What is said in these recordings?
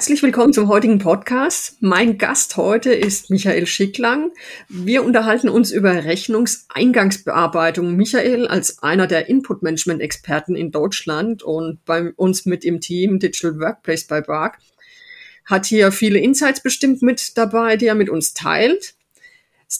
Herzlich willkommen zum heutigen Podcast. Mein Gast heute ist Michael Schicklang. Wir unterhalten uns über Rechnungseingangsbearbeitung. Michael als einer der Input-Management-Experten in Deutschland und bei uns mit im Team Digital Workplace bei BARC hat hier viele Insights bestimmt mit dabei, die er mit uns teilt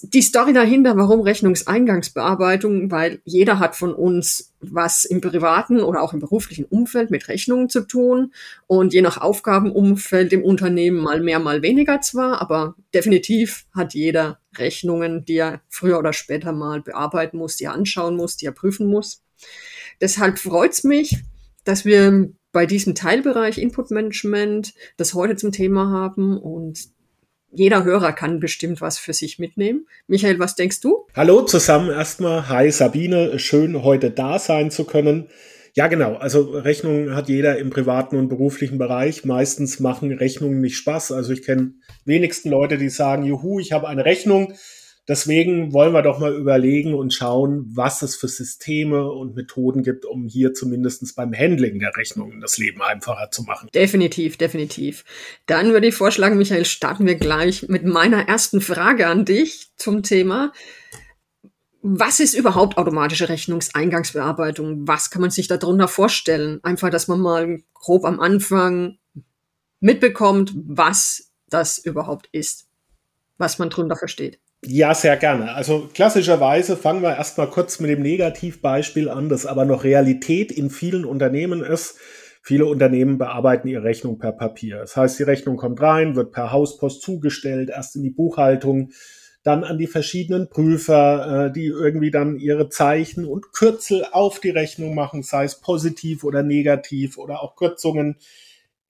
die Story dahinter, warum Rechnungseingangsbearbeitung, weil jeder hat von uns was im privaten oder auch im beruflichen Umfeld mit Rechnungen zu tun und je nach Aufgabenumfeld im Unternehmen mal mehr, mal weniger zwar, aber definitiv hat jeder Rechnungen, die er früher oder später mal bearbeiten muss, die er anschauen muss, die er prüfen muss. Deshalb freut's mich, dass wir bei diesem Teilbereich Input Management das heute zum Thema haben und jeder Hörer kann bestimmt was für sich mitnehmen. Michael, was denkst du? Hallo zusammen erstmal. Hi Sabine, schön heute da sein zu können. Ja, genau. Also Rechnungen hat jeder im privaten und beruflichen Bereich. Meistens machen Rechnungen nicht Spaß. Also ich kenne wenigsten Leute, die sagen, juhu, ich habe eine Rechnung Deswegen wollen wir doch mal überlegen und schauen, was es für Systeme und Methoden gibt, um hier zumindest beim Handling der Rechnungen das Leben einfacher zu machen. Definitiv, definitiv. Dann würde ich vorschlagen, Michael, starten wir gleich mit meiner ersten Frage an dich zum Thema. Was ist überhaupt automatische Rechnungseingangsbearbeitung? Was kann man sich darunter vorstellen? Einfach, dass man mal grob am Anfang mitbekommt, was das überhaupt ist, was man darunter versteht. Ja, sehr gerne. Also klassischerweise fangen wir erstmal kurz mit dem Negativbeispiel an, das aber noch Realität in vielen Unternehmen ist. Viele Unternehmen bearbeiten ihre Rechnung per Papier. Das heißt, die Rechnung kommt rein, wird per Hauspost zugestellt, erst in die Buchhaltung, dann an die verschiedenen Prüfer, äh, die irgendwie dann ihre Zeichen und Kürzel auf die Rechnung machen, sei es positiv oder negativ oder auch Kürzungen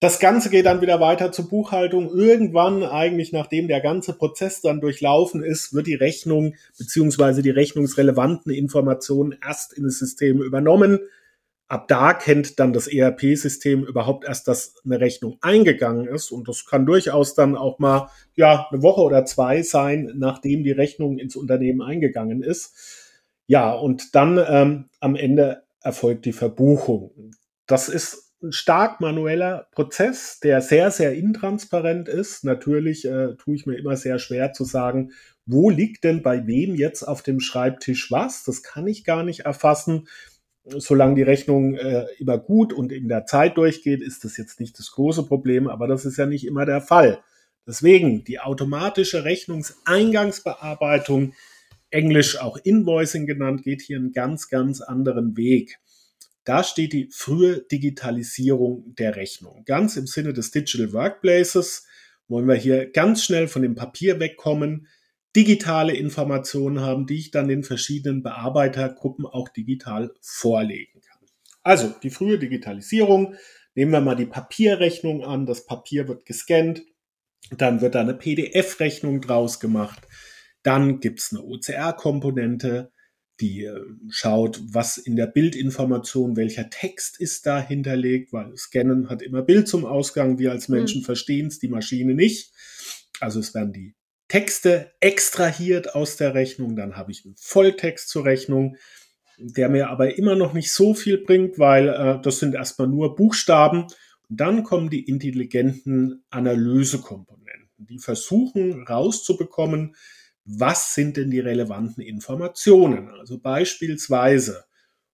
das Ganze geht dann wieder weiter zur Buchhaltung. Irgendwann, eigentlich nachdem der ganze Prozess dann durchlaufen ist, wird die Rechnung beziehungsweise die rechnungsrelevanten Informationen erst in das System übernommen. Ab da kennt dann das ERP-System überhaupt erst, dass eine Rechnung eingegangen ist. Und das kann durchaus dann auch mal, ja, eine Woche oder zwei sein, nachdem die Rechnung ins Unternehmen eingegangen ist. Ja, und dann ähm, am Ende erfolgt die Verbuchung. Das ist ein stark manueller Prozess, der sehr, sehr intransparent ist. Natürlich äh, tue ich mir immer sehr schwer zu sagen, wo liegt denn bei wem jetzt auf dem Schreibtisch was? Das kann ich gar nicht erfassen. Solange die Rechnung äh, immer gut und in der Zeit durchgeht, ist das jetzt nicht das große Problem, aber das ist ja nicht immer der Fall. Deswegen die automatische Rechnungseingangsbearbeitung, englisch auch Invoicing genannt, geht hier einen ganz, ganz anderen Weg. Da steht die frühe Digitalisierung der Rechnung. Ganz im Sinne des Digital Workplaces wollen wir hier ganz schnell von dem Papier wegkommen, digitale Informationen haben, die ich dann den verschiedenen Bearbeitergruppen auch digital vorlegen kann. Also die frühe Digitalisierung. Nehmen wir mal die Papierrechnung an. Das Papier wird gescannt. Dann wird da eine PDF-Rechnung draus gemacht. Dann gibt's eine OCR-Komponente die äh, schaut, was in der Bildinformation, welcher Text ist da hinterlegt, weil Scannen hat immer Bild zum Ausgang. Wir als Menschen mhm. verstehen es, die Maschine nicht. Also es werden die Texte extrahiert aus der Rechnung. Dann habe ich einen Volltext zur Rechnung, der mir aber immer noch nicht so viel bringt, weil äh, das sind erstmal nur Buchstaben. Und dann kommen die intelligenten Analysekomponenten, die versuchen rauszubekommen, was sind denn die relevanten Informationen? Also beispielsweise,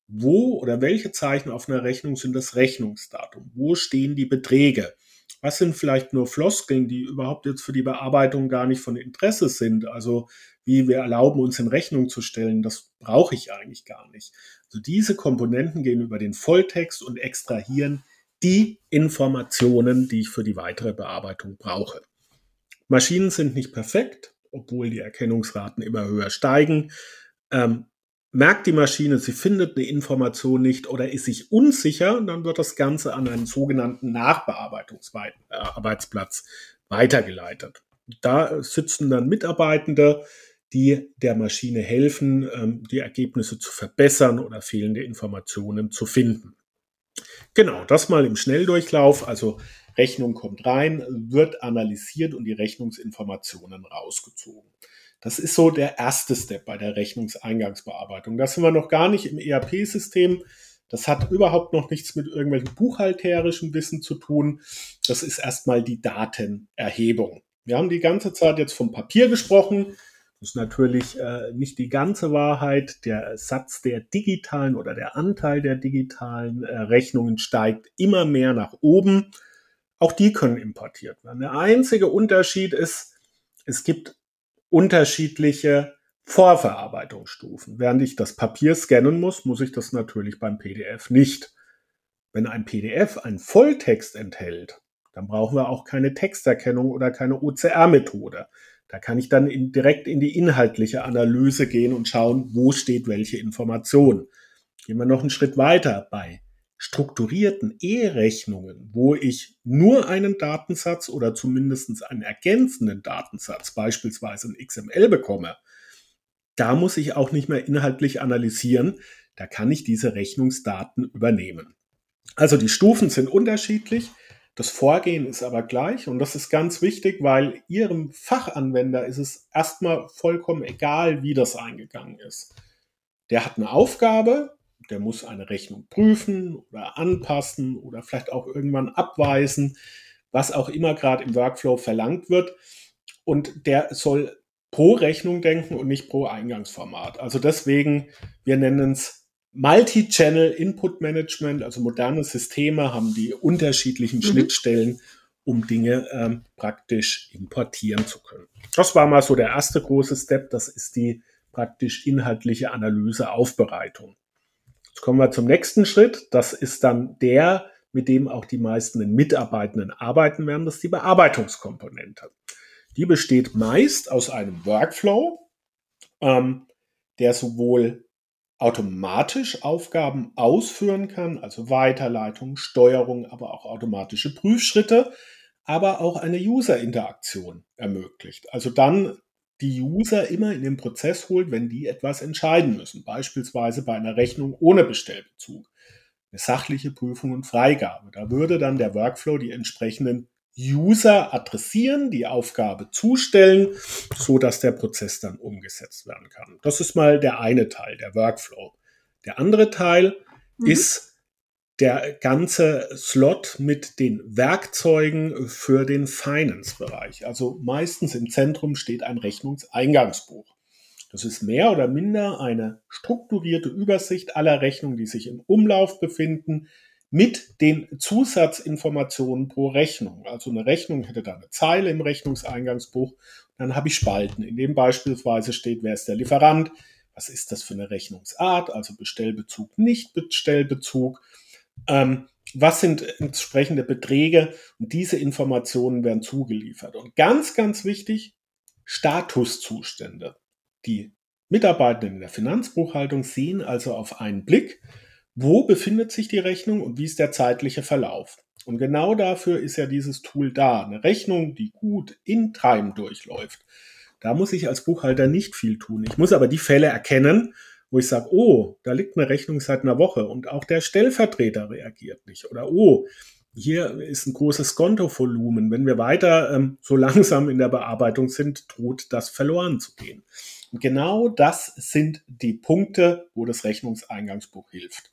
wo oder welche Zeichen auf einer Rechnung sind das Rechnungsdatum? Wo stehen die Beträge? Was sind vielleicht nur Floskeln, die überhaupt jetzt für die Bearbeitung gar nicht von Interesse sind? Also wie wir erlauben, uns in Rechnung zu stellen, das brauche ich eigentlich gar nicht. Also diese Komponenten gehen über den Volltext und extrahieren die Informationen, die ich für die weitere Bearbeitung brauche. Maschinen sind nicht perfekt, obwohl die Erkennungsraten immer höher steigen. Ähm, merkt die Maschine, sie findet eine Information nicht oder ist sich unsicher, dann wird das Ganze an einen sogenannten Nachbearbeitungsarbeitsplatz weitergeleitet. Da sitzen dann Mitarbeitende, die der Maschine helfen, ähm, die Ergebnisse zu verbessern oder fehlende Informationen zu finden. Genau, das mal im Schnelldurchlauf. Also Rechnung kommt rein, wird analysiert und die Rechnungsinformationen rausgezogen. Das ist so der erste Step bei der Rechnungseingangsbearbeitung. Da sind wir noch gar nicht im ERP-System. Das hat überhaupt noch nichts mit irgendwelchen buchhalterischen Wissen zu tun. Das ist erstmal die Datenerhebung. Wir haben die ganze Zeit jetzt vom Papier gesprochen. Das ist natürlich äh, nicht die ganze Wahrheit. Der Satz der digitalen oder der Anteil der digitalen äh, Rechnungen steigt immer mehr nach oben. Auch die können importiert werden. Der einzige Unterschied ist, es gibt unterschiedliche Vorverarbeitungsstufen. Während ich das Papier scannen muss, muss ich das natürlich beim PDF nicht. Wenn ein PDF einen Volltext enthält, dann brauchen wir auch keine Texterkennung oder keine OCR-Methode. Da kann ich dann in, direkt in die inhaltliche Analyse gehen und schauen, wo steht welche Information. Gehen wir noch einen Schritt weiter bei strukturierten E-Rechnungen, wo ich nur einen Datensatz oder zumindest einen ergänzenden Datensatz, beispielsweise ein XML bekomme, da muss ich auch nicht mehr inhaltlich analysieren. Da kann ich diese Rechnungsdaten übernehmen. Also die Stufen sind unterschiedlich. Das Vorgehen ist aber gleich und das ist ganz wichtig, weil Ihrem Fachanwender ist es erstmal vollkommen egal, wie das eingegangen ist. Der hat eine Aufgabe, der muss eine Rechnung prüfen oder anpassen oder vielleicht auch irgendwann abweisen, was auch immer gerade im Workflow verlangt wird. Und der soll pro Rechnung denken und nicht pro Eingangsformat. Also deswegen, wir nennen es Multi-Channel Input Management, also moderne Systeme haben die unterschiedlichen mhm. Schnittstellen, um Dinge ähm, praktisch importieren zu können. Das war mal so der erste große Step, das ist die praktisch inhaltliche Analyse, Aufbereitung. Jetzt kommen wir zum nächsten Schritt, das ist dann der, mit dem auch die meisten Mitarbeitenden arbeiten werden, das ist die Bearbeitungskomponente. Die besteht meist aus einem Workflow, ähm, der sowohl automatisch Aufgaben ausführen kann, also Weiterleitung, Steuerung, aber auch automatische Prüfschritte, aber auch eine User-Interaktion ermöglicht. Also dann die User immer in den Prozess holt, wenn die etwas entscheiden müssen, beispielsweise bei einer Rechnung ohne Bestellbezug, eine sachliche Prüfung und Freigabe. Da würde dann der Workflow die entsprechenden User adressieren, die Aufgabe zustellen, so dass der Prozess dann umgesetzt werden kann. Das ist mal der eine Teil, der Workflow. Der andere Teil mhm. ist der ganze Slot mit den Werkzeugen für den Finance-Bereich. Also meistens im Zentrum steht ein Rechnungseingangsbuch. Das ist mehr oder minder eine strukturierte Übersicht aller Rechnungen, die sich im Umlauf befinden, mit den Zusatzinformationen pro Rechnung. Also eine Rechnung hätte da eine Zeile im Rechnungseingangsbuch. Dann habe ich Spalten, in dem beispielsweise steht, wer ist der Lieferant, was ist das für eine Rechnungsart, also Bestellbezug, Nicht-Bestellbezug, ähm, was sind entsprechende Beträge und diese Informationen werden zugeliefert. Und ganz, ganz wichtig, Statuszustände. Die Mitarbeitenden in der Finanzbuchhaltung sehen also auf einen Blick, wo befindet sich die Rechnung und wie ist der zeitliche Verlauf. Und genau dafür ist ja dieses Tool da. Eine Rechnung, die gut in Time durchläuft. Da muss ich als Buchhalter nicht viel tun. Ich muss aber die Fälle erkennen, wo ich sage, oh, da liegt eine Rechnung seit einer Woche und auch der Stellvertreter reagiert nicht. Oder oh, hier ist ein großes Kontovolumen. Wenn wir weiter ähm, so langsam in der Bearbeitung sind, droht das verloren zu gehen. Und genau das sind die Punkte, wo das Rechnungseingangsbuch hilft.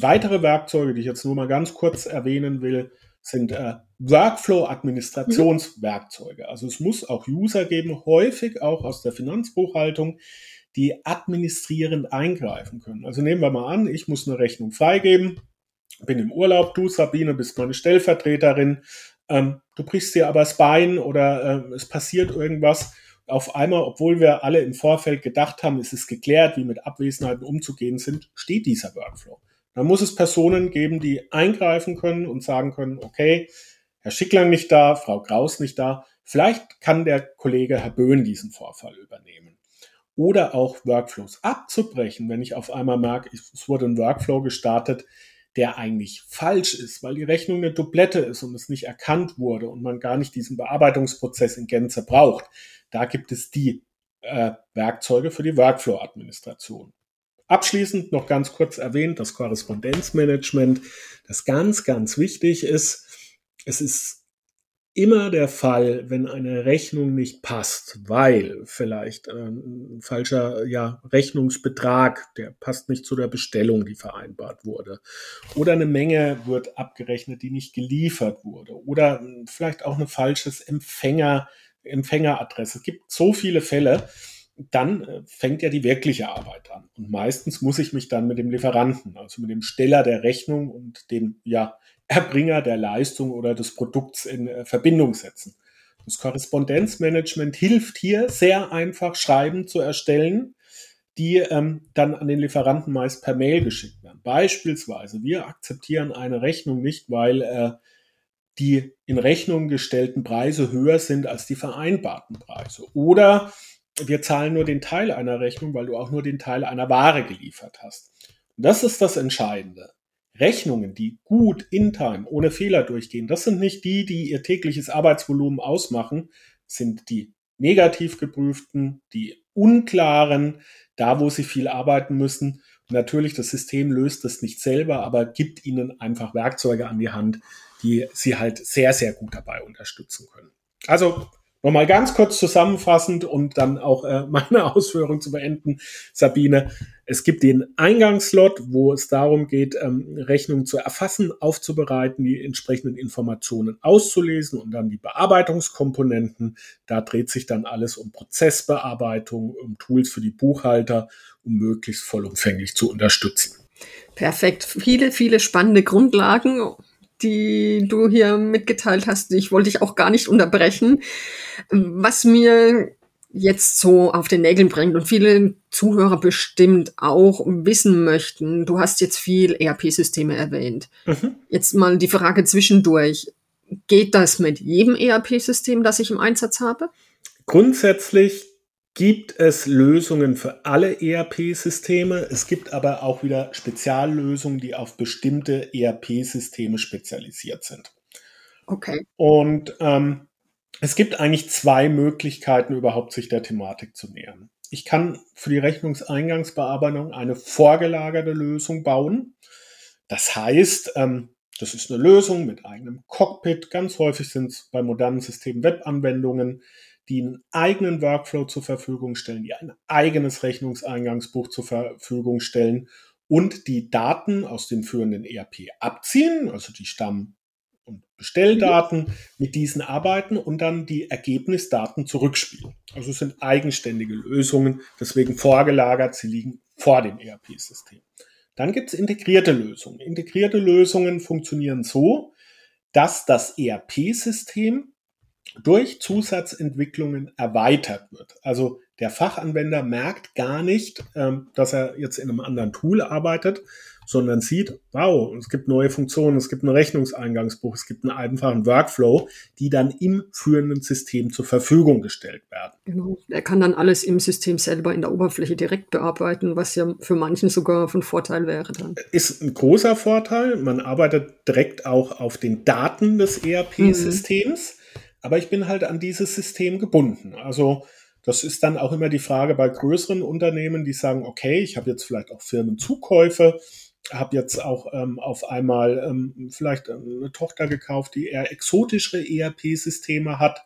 Weitere Werkzeuge, die ich jetzt nur mal ganz kurz erwähnen will, sind äh, Workflow-Administrationswerkzeuge. Also es muss auch User geben, häufig auch aus der Finanzbuchhaltung, die administrierend eingreifen können. Also nehmen wir mal an, ich muss eine Rechnung freigeben, bin im Urlaub, du Sabine bist meine Stellvertreterin, ähm, du brichst dir aber das Bein oder äh, es passiert irgendwas. Auf einmal, obwohl wir alle im Vorfeld gedacht haben, es ist geklärt, wie mit Abwesenheiten umzugehen sind, steht dieser Workflow. Da muss es Personen geben, die eingreifen können und sagen können, okay, Herr Schicklang nicht da, Frau Kraus nicht da. Vielleicht kann der Kollege Herr Böhn diesen Vorfall übernehmen. Oder auch Workflows abzubrechen, wenn ich auf einmal merke, es wurde ein Workflow gestartet, der eigentlich falsch ist, weil die Rechnung eine Dublette ist und es nicht erkannt wurde und man gar nicht diesen Bearbeitungsprozess in Gänze braucht. Da gibt es die äh, Werkzeuge für die Workflow-Administration. Abschließend noch ganz kurz erwähnt, das Korrespondenzmanagement, das ganz, ganz wichtig ist. Es ist immer der Fall, wenn eine Rechnung nicht passt, weil vielleicht ein falscher ja, Rechnungsbetrag, der passt nicht zu der Bestellung, die vereinbart wurde, oder eine Menge wird abgerechnet, die nicht geliefert wurde, oder vielleicht auch eine falsches Empfänger, Empfängeradresse. Es gibt so viele Fälle, dann äh, fängt ja die wirkliche Arbeit an. Und meistens muss ich mich dann mit dem Lieferanten, also mit dem Steller der Rechnung und dem ja, Erbringer der Leistung oder des Produkts in äh, Verbindung setzen. Das Korrespondenzmanagement hilft hier sehr einfach Schreiben zu erstellen, die ähm, dann an den Lieferanten meist per Mail geschickt werden. Beispielsweise, wir akzeptieren eine Rechnung nicht, weil äh, die in Rechnung gestellten Preise höher sind als die vereinbarten Preise. Oder wir zahlen nur den Teil einer Rechnung, weil du auch nur den Teil einer Ware geliefert hast. Und das ist das Entscheidende. Rechnungen, die gut in Time, ohne Fehler durchgehen, das sind nicht die, die ihr tägliches Arbeitsvolumen ausmachen, sind die negativ geprüften, die unklaren, da wo sie viel arbeiten müssen. Und natürlich, das System löst das nicht selber, aber gibt ihnen einfach Werkzeuge an die Hand, die sie halt sehr, sehr gut dabei unterstützen können. Also Nochmal ganz kurz zusammenfassend und dann auch äh, meine Ausführung zu beenden, Sabine. Es gibt den Eingangslot, wo es darum geht, ähm, Rechnungen zu erfassen, aufzubereiten, die entsprechenden Informationen auszulesen und dann die Bearbeitungskomponenten. Da dreht sich dann alles um Prozessbearbeitung, um Tools für die Buchhalter, um möglichst vollumfänglich zu unterstützen. Perfekt. Viele, viele spannende Grundlagen die du hier mitgeteilt hast. Ich wollte dich auch gar nicht unterbrechen. Was mir jetzt so auf den Nägeln bringt und viele Zuhörer bestimmt auch wissen möchten. Du hast jetzt viel ERP-Systeme erwähnt. Mhm. Jetzt mal die Frage zwischendurch. Geht das mit jedem ERP-System, das ich im Einsatz habe? Grundsätzlich gibt es Lösungen für alle ERP-Systeme. Es gibt aber auch wieder Speziallösungen, die auf bestimmte ERP-Systeme spezialisiert sind. Okay. Und ähm, es gibt eigentlich zwei Möglichkeiten, überhaupt sich der Thematik zu nähern. Ich kann für die Rechnungseingangsbearbeitung eine vorgelagerte Lösung bauen. Das heißt, ähm, das ist eine Lösung mit eigenem Cockpit. Ganz häufig sind es bei modernen Systemen Webanwendungen die einen eigenen Workflow zur Verfügung stellen, die ein eigenes Rechnungseingangsbuch zur Verfügung stellen und die Daten aus dem führenden ERP abziehen, also die Stamm- und Bestelldaten, mit diesen arbeiten und dann die Ergebnisdaten zurückspielen. Also es sind eigenständige Lösungen, deswegen vorgelagert, sie liegen vor dem ERP-System. Dann gibt es integrierte Lösungen. Integrierte Lösungen funktionieren so, dass das ERP-System durch Zusatzentwicklungen erweitert wird. Also der Fachanwender merkt gar nicht, ähm, dass er jetzt in einem anderen Tool arbeitet, sondern sieht, wow, es gibt neue Funktionen, es gibt ein Rechnungseingangsbuch, es gibt einen einfachen Workflow, die dann im führenden System zur Verfügung gestellt werden. Genau. Er kann dann alles im System selber in der Oberfläche direkt bearbeiten, was ja für manchen sogar von Vorteil wäre dann. Ist ein großer Vorteil. Man arbeitet direkt auch auf den Daten des ERP-Systems. Mhm aber ich bin halt an dieses System gebunden. Also das ist dann auch immer die Frage bei größeren Unternehmen, die sagen, okay, ich habe jetzt vielleicht auch Firmenzukäufe, habe jetzt auch ähm, auf einmal ähm, vielleicht eine Tochter gekauft, die eher exotischere ERP-Systeme hat.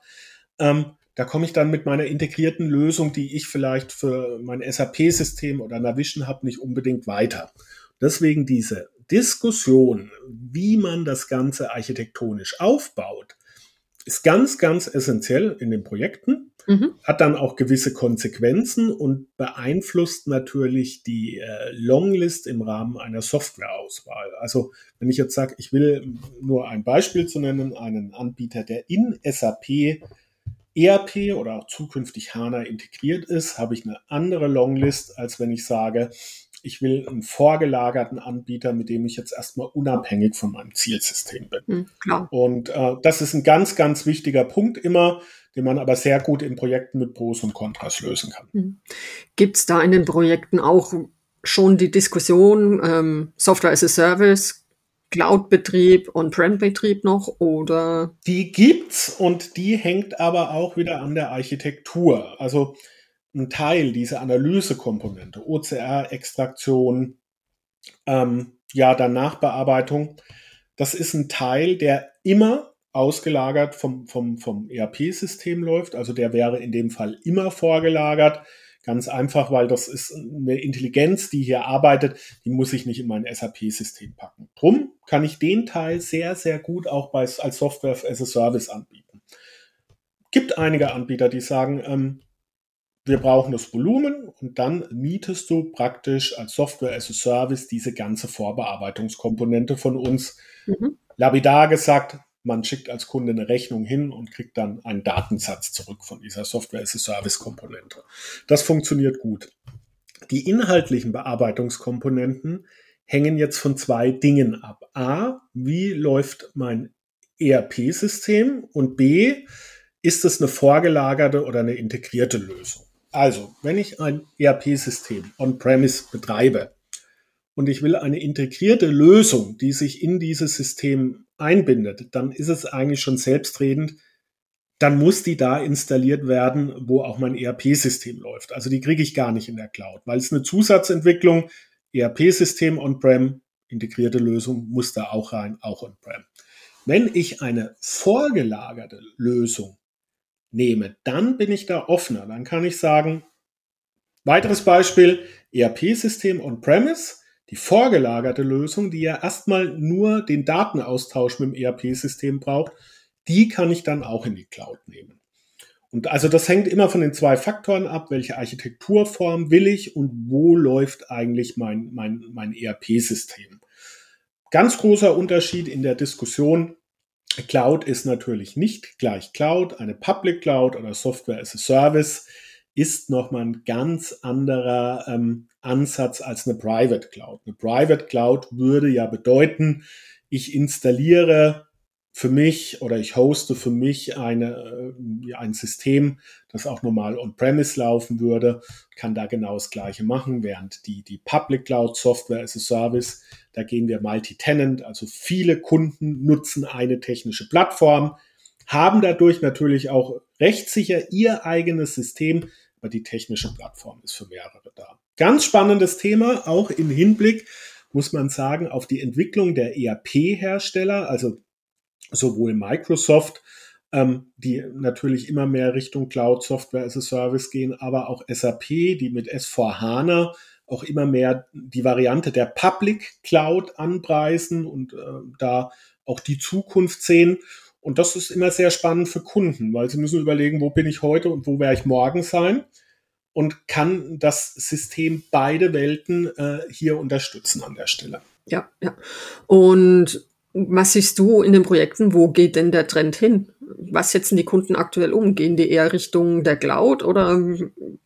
Ähm, da komme ich dann mit meiner integrierten Lösung, die ich vielleicht für mein SAP-System oder Navision habe, nicht unbedingt weiter. Deswegen diese Diskussion, wie man das Ganze architektonisch aufbaut, ist ganz, ganz essentiell in den Projekten, mhm. hat dann auch gewisse Konsequenzen und beeinflusst natürlich die äh, Longlist im Rahmen einer Softwareauswahl. Also wenn ich jetzt sage, ich will nur ein Beispiel zu nennen, einen Anbieter, der in SAP ERP oder auch zukünftig HANA integriert ist, habe ich eine andere Longlist, als wenn ich sage, ich will einen vorgelagerten Anbieter, mit dem ich jetzt erstmal unabhängig von meinem Zielsystem bin. Hm, klar. Und äh, das ist ein ganz, ganz wichtiger Punkt immer, den man aber sehr gut in Projekten mit Pros und Kontras lösen kann. Hm. Gibt es da in den Projekten auch schon die Diskussion ähm, Software as a Service, Cloud-Betrieb und Prem-Betrieb noch oder? Die gibt's und die hängt aber auch wieder an der Architektur. Also ein Teil dieser Analysekomponente, OCR-Extraktion, ähm, ja, dann Nachbearbeitung, das ist ein Teil, der immer ausgelagert vom, vom, vom ERP-System läuft. Also der wäre in dem Fall immer vorgelagert. Ganz einfach, weil das ist eine Intelligenz, die hier arbeitet, die muss ich nicht in mein SAP-System packen. Drum kann ich den Teil sehr, sehr gut auch bei, als Software as a Service anbieten. Gibt einige Anbieter, die sagen, ähm, wir brauchen das Volumen und dann mietest du praktisch als Software as a Service diese ganze Vorbearbeitungskomponente von uns. Mhm. Labidar gesagt, man schickt als Kunde eine Rechnung hin und kriegt dann einen Datensatz zurück von dieser Software as a Service Komponente. Das funktioniert gut. Die inhaltlichen Bearbeitungskomponenten hängen jetzt von zwei Dingen ab. A, wie läuft mein ERP-System und B, ist es eine vorgelagerte oder eine integrierte Lösung? Also, wenn ich ein ERP-System on-premise betreibe und ich will eine integrierte Lösung, die sich in dieses System einbindet, dann ist es eigentlich schon selbstredend, dann muss die da installiert werden, wo auch mein ERP-System läuft. Also die kriege ich gar nicht in der Cloud, weil es eine Zusatzentwicklung, ERP-System on-prem, integrierte Lösung muss da auch rein, auch on-prem. Wenn ich eine vorgelagerte Lösung nehme, dann bin ich da offener. Dann kann ich sagen, weiteres Beispiel, ERP-System on-premise, die vorgelagerte Lösung, die ja erstmal nur den Datenaustausch mit dem ERP-System braucht, die kann ich dann auch in die Cloud nehmen. Und also das hängt immer von den zwei Faktoren ab, welche Architekturform will ich und wo läuft eigentlich mein, mein, mein ERP-System. Ganz großer Unterschied in der Diskussion Cloud ist natürlich nicht gleich Cloud. Eine Public Cloud oder Software as a Service ist nochmal ein ganz anderer ähm, Ansatz als eine Private Cloud. Eine Private Cloud würde ja bedeuten, ich installiere für mich oder ich hoste für mich eine, äh, ein System, das auch normal on-premise laufen würde, kann da genau das Gleiche machen, während die, die Public Cloud Software as a Service, da gehen wir multi-tenant, also viele Kunden nutzen eine technische Plattform, haben dadurch natürlich auch rechtssicher ihr eigenes System, aber die technische Plattform ist für mehrere da. Ganz spannendes Thema, auch im Hinblick, muss man sagen, auf die Entwicklung der ERP-Hersteller, also sowohl Microsoft, ähm, die natürlich immer mehr Richtung Cloud Software as a Service gehen, aber auch SAP, die mit S4 HANA auch immer mehr die Variante der Public Cloud anpreisen und äh, da auch die Zukunft sehen. Und das ist immer sehr spannend für Kunden, weil sie müssen überlegen, wo bin ich heute und wo werde ich morgen sein und kann das System beide Welten äh, hier unterstützen an der Stelle. Ja, ja. Und was siehst du in den Projekten? Wo geht denn der Trend hin? Was setzen die Kunden aktuell um? Gehen die eher Richtung der Cloud oder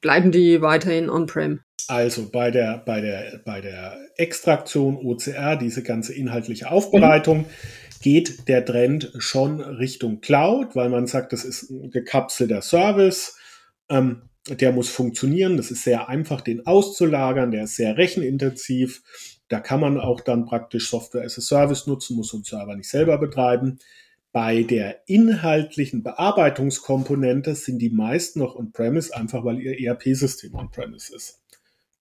bleiben die weiterhin on-prem? Also bei der, bei der, bei der Extraktion OCR, diese ganze inhaltliche Aufbereitung, mhm. geht der Trend schon Richtung Cloud, weil man sagt, das ist ein gekapselter Service. Ähm, der muss funktionieren. Das ist sehr einfach, den auszulagern. Der ist sehr rechenintensiv. Da kann man auch dann praktisch Software as a Service nutzen, muss einen Server nicht selber betreiben. Bei der inhaltlichen Bearbeitungskomponente sind die meisten noch on-premise, einfach weil ihr ERP-System on-premise ist.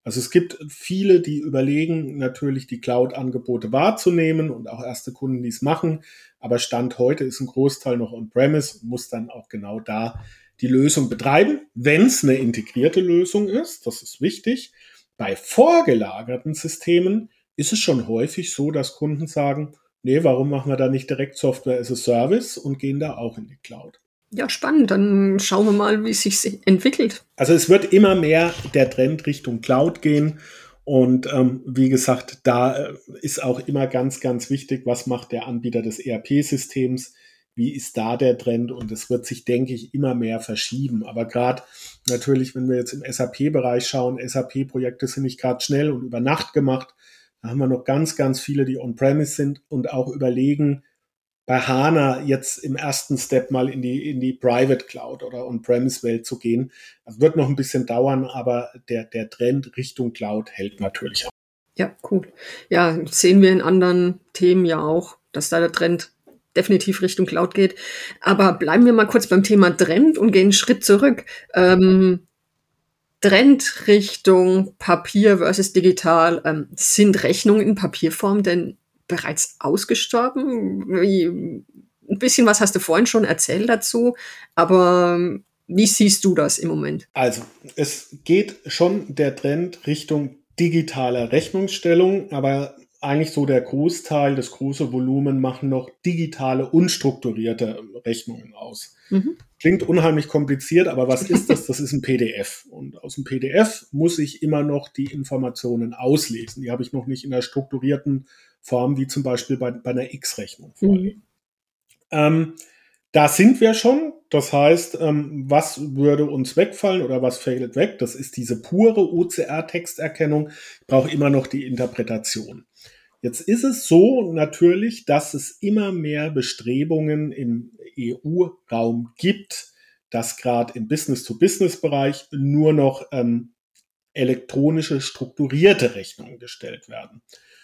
Also es gibt viele, die überlegen, natürlich die Cloud-Angebote wahrzunehmen und auch erste Kunden, die es machen. Aber Stand heute ist ein Großteil noch on-premise, muss dann auch genau da die Lösung betreiben, wenn es eine integrierte Lösung ist. Das ist wichtig. Bei vorgelagerten Systemen ist es schon häufig so, dass Kunden sagen, nee, warum machen wir da nicht direkt Software as a Service und gehen da auch in die Cloud? Ja, spannend. Dann schauen wir mal, wie es sich entwickelt. Also es wird immer mehr der Trend Richtung Cloud gehen. Und ähm, wie gesagt, da äh, ist auch immer ganz, ganz wichtig, was macht der Anbieter des ERP-Systems, wie ist da der Trend und es wird sich, denke ich, immer mehr verschieben. Aber gerade natürlich, wenn wir jetzt im SAP-Bereich schauen, SAP-Projekte sind nicht gerade schnell und über Nacht gemacht, haben wir noch ganz, ganz viele, die on-premise sind und auch überlegen, bei HANA jetzt im ersten Step mal in die, in die Private Cloud oder On-Premise-Welt zu gehen. Das wird noch ein bisschen dauern, aber der, der Trend Richtung Cloud hält natürlich auch. Ja, cool. Ja, sehen wir in anderen Themen ja auch, dass da der Trend definitiv Richtung Cloud geht. Aber bleiben wir mal kurz beim Thema Trend und gehen einen Schritt zurück. Ähm, Trend Richtung Papier versus digital. Ähm, sind Rechnungen in Papierform denn bereits ausgestorben? Wie, ein bisschen was hast du vorhin schon erzählt dazu, aber ähm, wie siehst du das im Moment? Also, es geht schon der Trend Richtung digitaler Rechnungsstellung, aber eigentlich so der Großteil, das große Volumen machen noch digitale, unstrukturierte Rechnungen aus. Mhm. Klingt unheimlich kompliziert, aber was ist das? Das ist ein PDF. Und aus dem PDF muss ich immer noch die Informationen auslesen. Die habe ich noch nicht in einer strukturierten Form, wie zum Beispiel bei, bei einer X-Rechnung vorliegen. Mhm. Ähm, da sind wir schon. Das heißt, ähm, was würde uns wegfallen oder was fällt weg? Das ist diese pure OCR-Texterkennung. Ich brauche immer noch die Interpretation. Jetzt ist es so natürlich, dass es immer mehr Bestrebungen im EU-Raum gibt, dass gerade im Business-to-Business-Bereich nur noch ähm, elektronische strukturierte Rechnungen gestellt werden.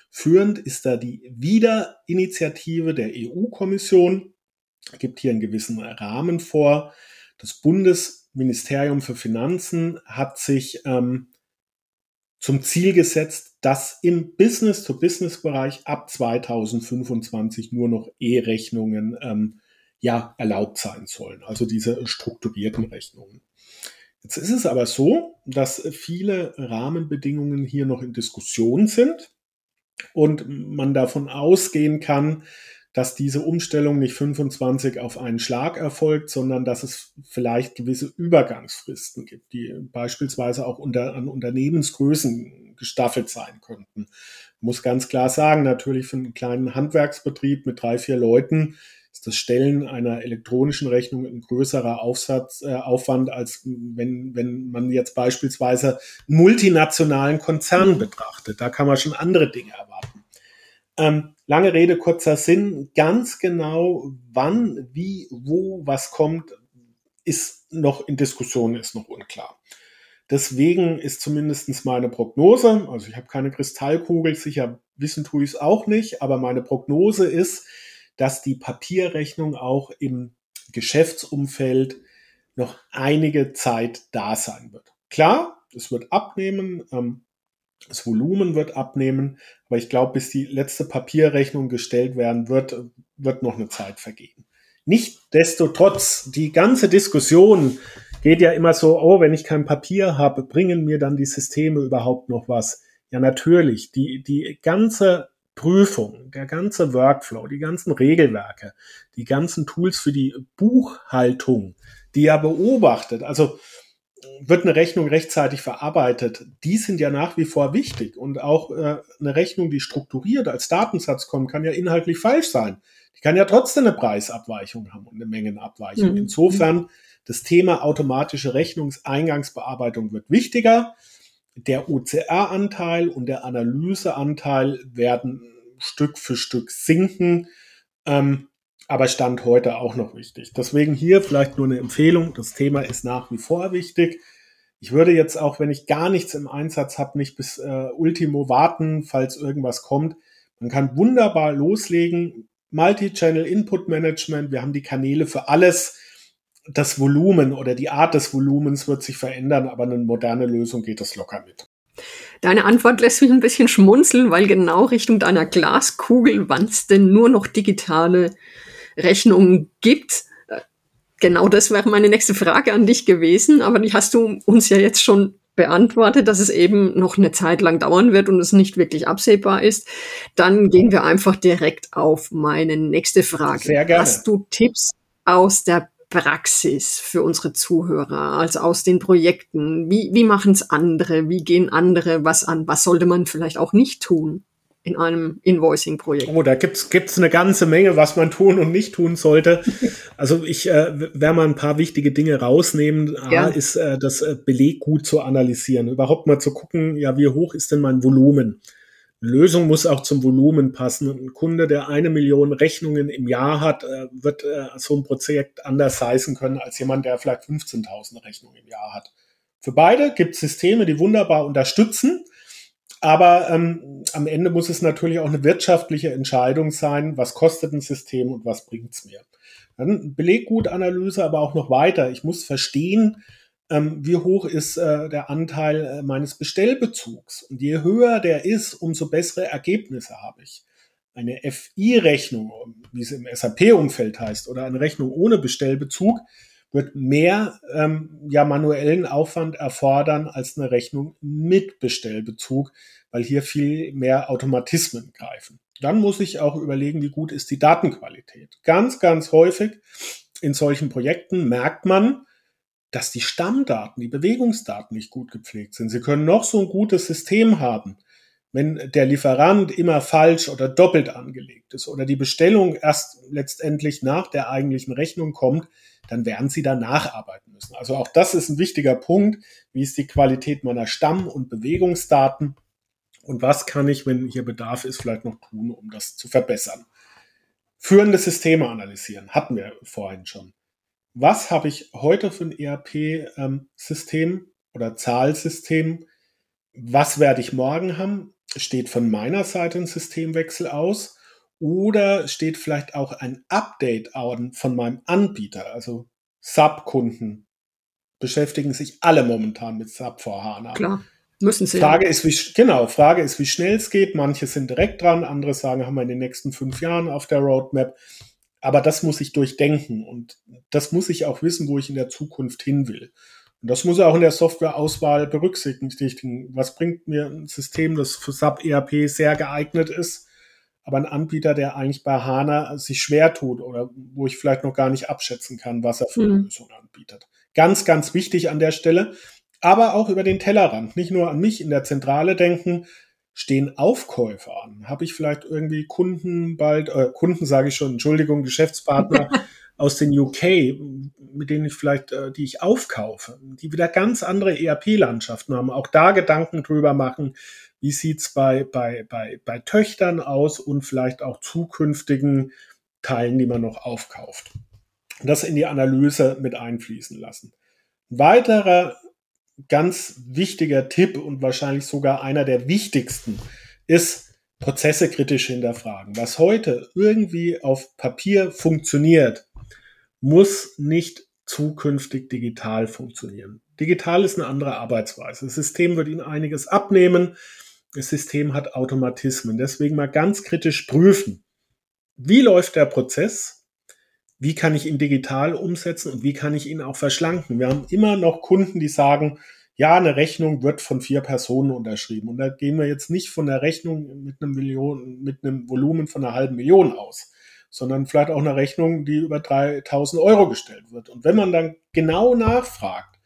Führend ist da die Wiederinitiative der EU-Kommission, gibt hier einen gewissen Rahmen vor. Das Bundesministerium für Finanzen hat sich ähm, zum Ziel gesetzt, dass im Business-to-Business-Bereich ab 2025 nur noch E-Rechnungen ähm, ja erlaubt sein sollen, also diese strukturierten Rechnungen. Jetzt ist es aber so, dass viele Rahmenbedingungen hier noch in Diskussion sind und man davon ausgehen kann, dass diese Umstellung nicht 25 auf einen Schlag erfolgt, sondern dass es vielleicht gewisse Übergangsfristen gibt, die beispielsweise auch unter, an Unternehmensgrößen gestaffelt sein könnten. Ich muss ganz klar sagen, natürlich für einen kleinen Handwerksbetrieb mit drei, vier Leuten ist das Stellen einer elektronischen Rechnung ein größerer Aufsatz, äh, Aufwand, als wenn, wenn man jetzt beispielsweise einen multinationalen Konzern betrachtet. Da kann man schon andere Dinge erwarten. Ähm, lange Rede, kurzer Sinn. Ganz genau, wann, wie, wo, was kommt, ist noch in Diskussion, ist noch unklar. Deswegen ist zumindest meine Prognose, also ich habe keine Kristallkugel, sicher wissen tue ich es auch nicht, aber meine Prognose ist, dass die Papierrechnung auch im Geschäftsumfeld noch einige Zeit da sein wird. Klar, es wird abnehmen. Ähm, das Volumen wird abnehmen, aber ich glaube, bis die letzte Papierrechnung gestellt werden wird, wird noch eine Zeit vergehen. Nichtsdestotrotz, die ganze Diskussion geht ja immer so, oh, wenn ich kein Papier habe, bringen mir dann die Systeme überhaupt noch was? Ja, natürlich. Die, die ganze Prüfung, der ganze Workflow, die ganzen Regelwerke, die ganzen Tools für die Buchhaltung, die ja beobachtet. Also wird eine Rechnung rechtzeitig verarbeitet, die sind ja nach wie vor wichtig. Und auch äh, eine Rechnung, die strukturiert als Datensatz kommt, kann ja inhaltlich falsch sein. Die kann ja trotzdem eine Preisabweichung haben und eine Mengenabweichung. Mhm. Insofern, das Thema automatische Rechnungseingangsbearbeitung wird wichtiger. Der OCR-Anteil und der Analyseanteil werden Stück für Stück sinken. Ähm, aber Stand heute auch noch wichtig. Deswegen hier vielleicht nur eine Empfehlung. Das Thema ist nach wie vor wichtig. Ich würde jetzt auch, wenn ich gar nichts im Einsatz habe, nicht bis äh, Ultimo warten, falls irgendwas kommt. Man kann wunderbar loslegen. Multi-Channel Input Management. Wir haben die Kanäle für alles. Das Volumen oder die Art des Volumens wird sich verändern, aber eine moderne Lösung geht das locker mit. Deine Antwort lässt mich ein bisschen schmunzeln, weil genau Richtung deiner Glaskugel, wann es denn nur noch digitale Rechnungen gibt. Äh, genau das wäre meine nächste Frage an dich gewesen, aber die hast du uns ja jetzt schon beantwortet, dass es eben noch eine Zeit lang dauern wird und es nicht wirklich absehbar ist. Dann gehen wir einfach direkt auf meine nächste Frage. Sehr gerne. Hast du Tipps aus der Praxis für unsere Zuhörer, also aus den Projekten? Wie, wie machen es andere? Wie gehen andere was an? Was sollte man vielleicht auch nicht tun? in einem Invoicing-Projekt? Oh, da gibt's gibt's eine ganze Menge, was man tun und nicht tun sollte. Also ich äh, werde mal ein paar wichtige Dinge rausnehmen. Ja. A ist äh, das äh, Beleg gut zu analysieren, überhaupt mal zu gucken, ja, wie hoch ist denn mein Volumen? Lösung muss auch zum Volumen passen. Ein Kunde, der eine Million Rechnungen im Jahr hat, äh, wird äh, so ein Projekt anders heißen können als jemand, der vielleicht 15.000 Rechnungen im Jahr hat. Für beide gibt es Systeme, die wunderbar unterstützen. Aber ähm, am Ende muss es natürlich auch eine wirtschaftliche Entscheidung sein, was kostet ein System und was bringt's mir. Dann Beleggutanalyse, aber auch noch weiter. Ich muss verstehen, ähm, wie hoch ist äh, der Anteil äh, meines Bestellbezugs. Und je höher der ist, umso bessere Ergebnisse habe ich. Eine FI-Rechnung, wie es im SAP-Umfeld heißt, oder eine Rechnung ohne Bestellbezug, wird mehr ähm, ja manuellen Aufwand erfordern als eine Rechnung mit Bestellbezug, weil hier viel mehr Automatismen greifen. Dann muss ich auch überlegen, wie gut ist die Datenqualität. Ganz, ganz häufig in solchen Projekten merkt man, dass die Stammdaten, die Bewegungsdaten nicht gut gepflegt sind. Sie können noch so ein gutes System haben. Wenn der Lieferant immer falsch oder doppelt angelegt ist oder die Bestellung erst letztendlich nach der eigentlichen Rechnung kommt, dann werden Sie da nacharbeiten müssen. Also auch das ist ein wichtiger Punkt. Wie ist die Qualität meiner Stamm- und Bewegungsdaten? Und was kann ich, wenn hier Bedarf ist, vielleicht noch tun, um das zu verbessern? Führende Systeme analysieren, hatten wir vorhin schon. Was habe ich heute für ein ERP-System ähm, oder Zahlsystem? Was werde ich morgen haben? Steht von meiner Seite ein Systemwechsel aus? Oder steht vielleicht auch ein Update von meinem Anbieter, also SAP-Kunden? Beschäftigen sich alle momentan mit SAP vor HANA. Klar. Müssen sie. Frage ja. ist, wie, genau, Frage ist, wie schnell es geht. Manche sind direkt dran, andere sagen, haben wir in den nächsten fünf Jahren auf der Roadmap. Aber das muss ich durchdenken und das muss ich auch wissen, wo ich in der Zukunft hin will. Und das muss auch in der Softwareauswahl berücksichtigen. Was bringt mir ein System, das für SAP ERP sehr geeignet ist, aber ein Anbieter, der eigentlich bei HANA sich schwer tut oder wo ich vielleicht noch gar nicht abschätzen kann, was er für eine mhm. Lösung anbietet. Ganz, ganz wichtig an der Stelle aber auch über den Tellerrand. Nicht nur an mich in der Zentrale denken, stehen Aufkäufer an? Habe ich vielleicht irgendwie Kunden bald, äh, Kunden sage ich schon, Entschuldigung, Geschäftspartner aus den UK, mit denen ich vielleicht, äh, die ich aufkaufe, die wieder ganz andere ERP-Landschaften haben, auch da Gedanken drüber machen, wie sieht's bei, bei, bei, bei Töchtern aus und vielleicht auch zukünftigen Teilen, die man noch aufkauft. Das in die Analyse mit einfließen lassen. weiterer ganz wichtiger Tipp und wahrscheinlich sogar einer der wichtigsten ist, Prozesse kritisch hinterfragen. Was heute irgendwie auf Papier funktioniert, muss nicht zukünftig digital funktionieren. Digital ist eine andere Arbeitsweise. Das System wird Ihnen einiges abnehmen. Das System hat Automatismen. Deswegen mal ganz kritisch prüfen. Wie läuft der Prozess? Wie kann ich ihn digital umsetzen und wie kann ich ihn auch verschlanken. Wir haben immer noch Kunden, die sagen, ja, eine Rechnung wird von vier Personen unterschrieben. Und da gehen wir jetzt nicht von der Rechnung mit einem Million, mit einem Volumen von einer halben Million aus, sondern vielleicht auch eine Rechnung, die über 3000 Euro gestellt wird. Und wenn man dann genau nachfragt,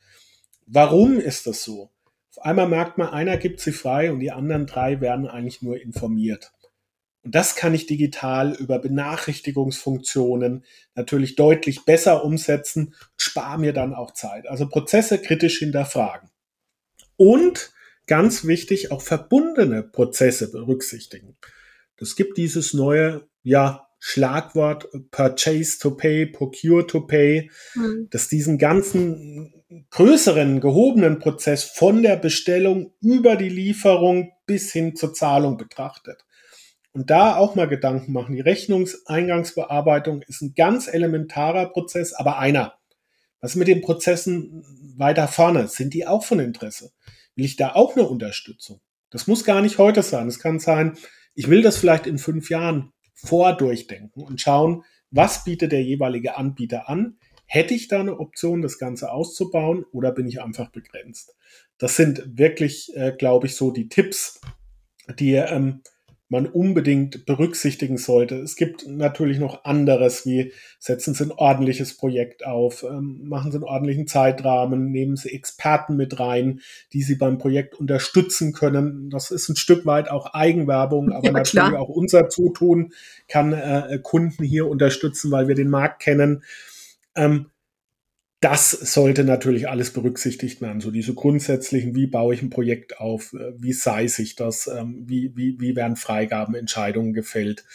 warum ist das so? Auf einmal merkt man, einer gibt sie frei und die anderen drei werden eigentlich nur informiert. Und das kann ich digital über Benachrichtigungsfunktionen natürlich deutlich besser umsetzen, spare mir dann auch Zeit. Also Prozesse kritisch hinterfragen. Und ganz wichtig, auch verbundene Prozesse berücksichtigen. Es gibt dieses neue, ja, Schlagwort Purchase to Pay, Procure to Pay, mhm. das diesen ganzen größeren, gehobenen Prozess von der Bestellung über die Lieferung bis hin zur Zahlung betrachtet. Und da auch mal Gedanken machen. Die Rechnungseingangsbearbeitung ist ein ganz elementarer Prozess, aber einer. Was mit den Prozessen weiter vorne? Sind die auch von Interesse? Will ich da auch eine Unterstützung? Das muss gar nicht heute sein. Es kann sein, ich will das vielleicht in fünf Jahren vordurchdenken und schauen, was bietet der jeweilige Anbieter an? Hätte ich da eine Option, das Ganze auszubauen oder bin ich einfach begrenzt? Das sind wirklich, äh, glaube ich, so die Tipps, die ähm, man unbedingt berücksichtigen sollte. Es gibt natürlich noch anderes, wie setzen Sie ein ordentliches Projekt auf, ähm, machen Sie einen ordentlichen Zeitrahmen, nehmen Sie Experten mit rein, die Sie beim Projekt unterstützen können. Das ist ein Stück weit auch Eigenwerbung, aber ja, natürlich auch unser Zutun kann äh, Kunden hier unterstützen, weil wir den Markt kennen. Ähm, das sollte natürlich alles berücksichtigt werden. So diese grundsätzlichen, wie baue ich ein Projekt auf, äh, wie size ich das, ähm, wie, wie, wie werden Freigaben, Entscheidungen gefällt.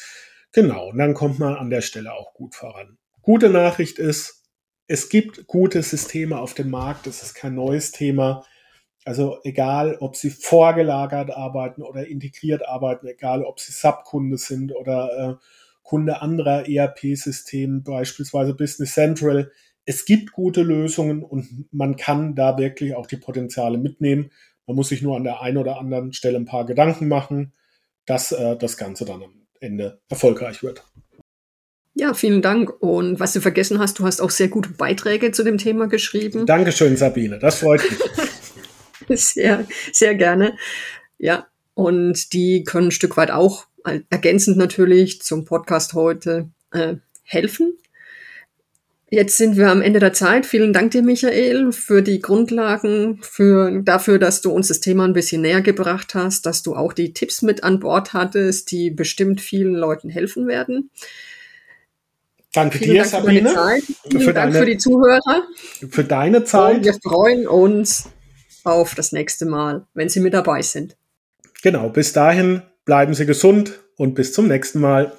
Genau, und dann kommt man an der Stelle auch gut voran. Gute Nachricht ist, es gibt gute Systeme auf dem Markt, das ist kein neues Thema. Also egal, ob sie vorgelagert arbeiten oder integriert arbeiten, egal, ob sie Subkunde sind oder äh, Kunde anderer ERP-Systeme, beispielsweise Business Central, es gibt gute Lösungen und man kann da wirklich auch die Potenziale mitnehmen. Man muss sich nur an der einen oder anderen Stelle ein paar Gedanken machen, dass äh, das Ganze dann Ende erfolgreich wird. Ja, vielen Dank. Und was du vergessen hast, du hast auch sehr gute Beiträge zu dem Thema geschrieben. Dankeschön, Sabine. Das freut mich. sehr, sehr gerne. Ja, und die können ein Stück weit auch ergänzend natürlich zum Podcast heute äh, helfen. Jetzt sind wir am Ende der Zeit. Vielen Dank dir, Michael, für die Grundlagen, für, dafür, dass du uns das Thema ein bisschen näher gebracht hast, dass du auch die Tipps mit an Bord hattest, die bestimmt vielen Leuten helfen werden. Danke Vielen dir, Dank Sabine. Für, Zeit. Vielen für Dank deine, für die Zuhörer. Für deine Zeit. Und wir freuen uns auf das nächste Mal, wenn Sie mit dabei sind. Genau, bis dahin bleiben Sie gesund und bis zum nächsten Mal.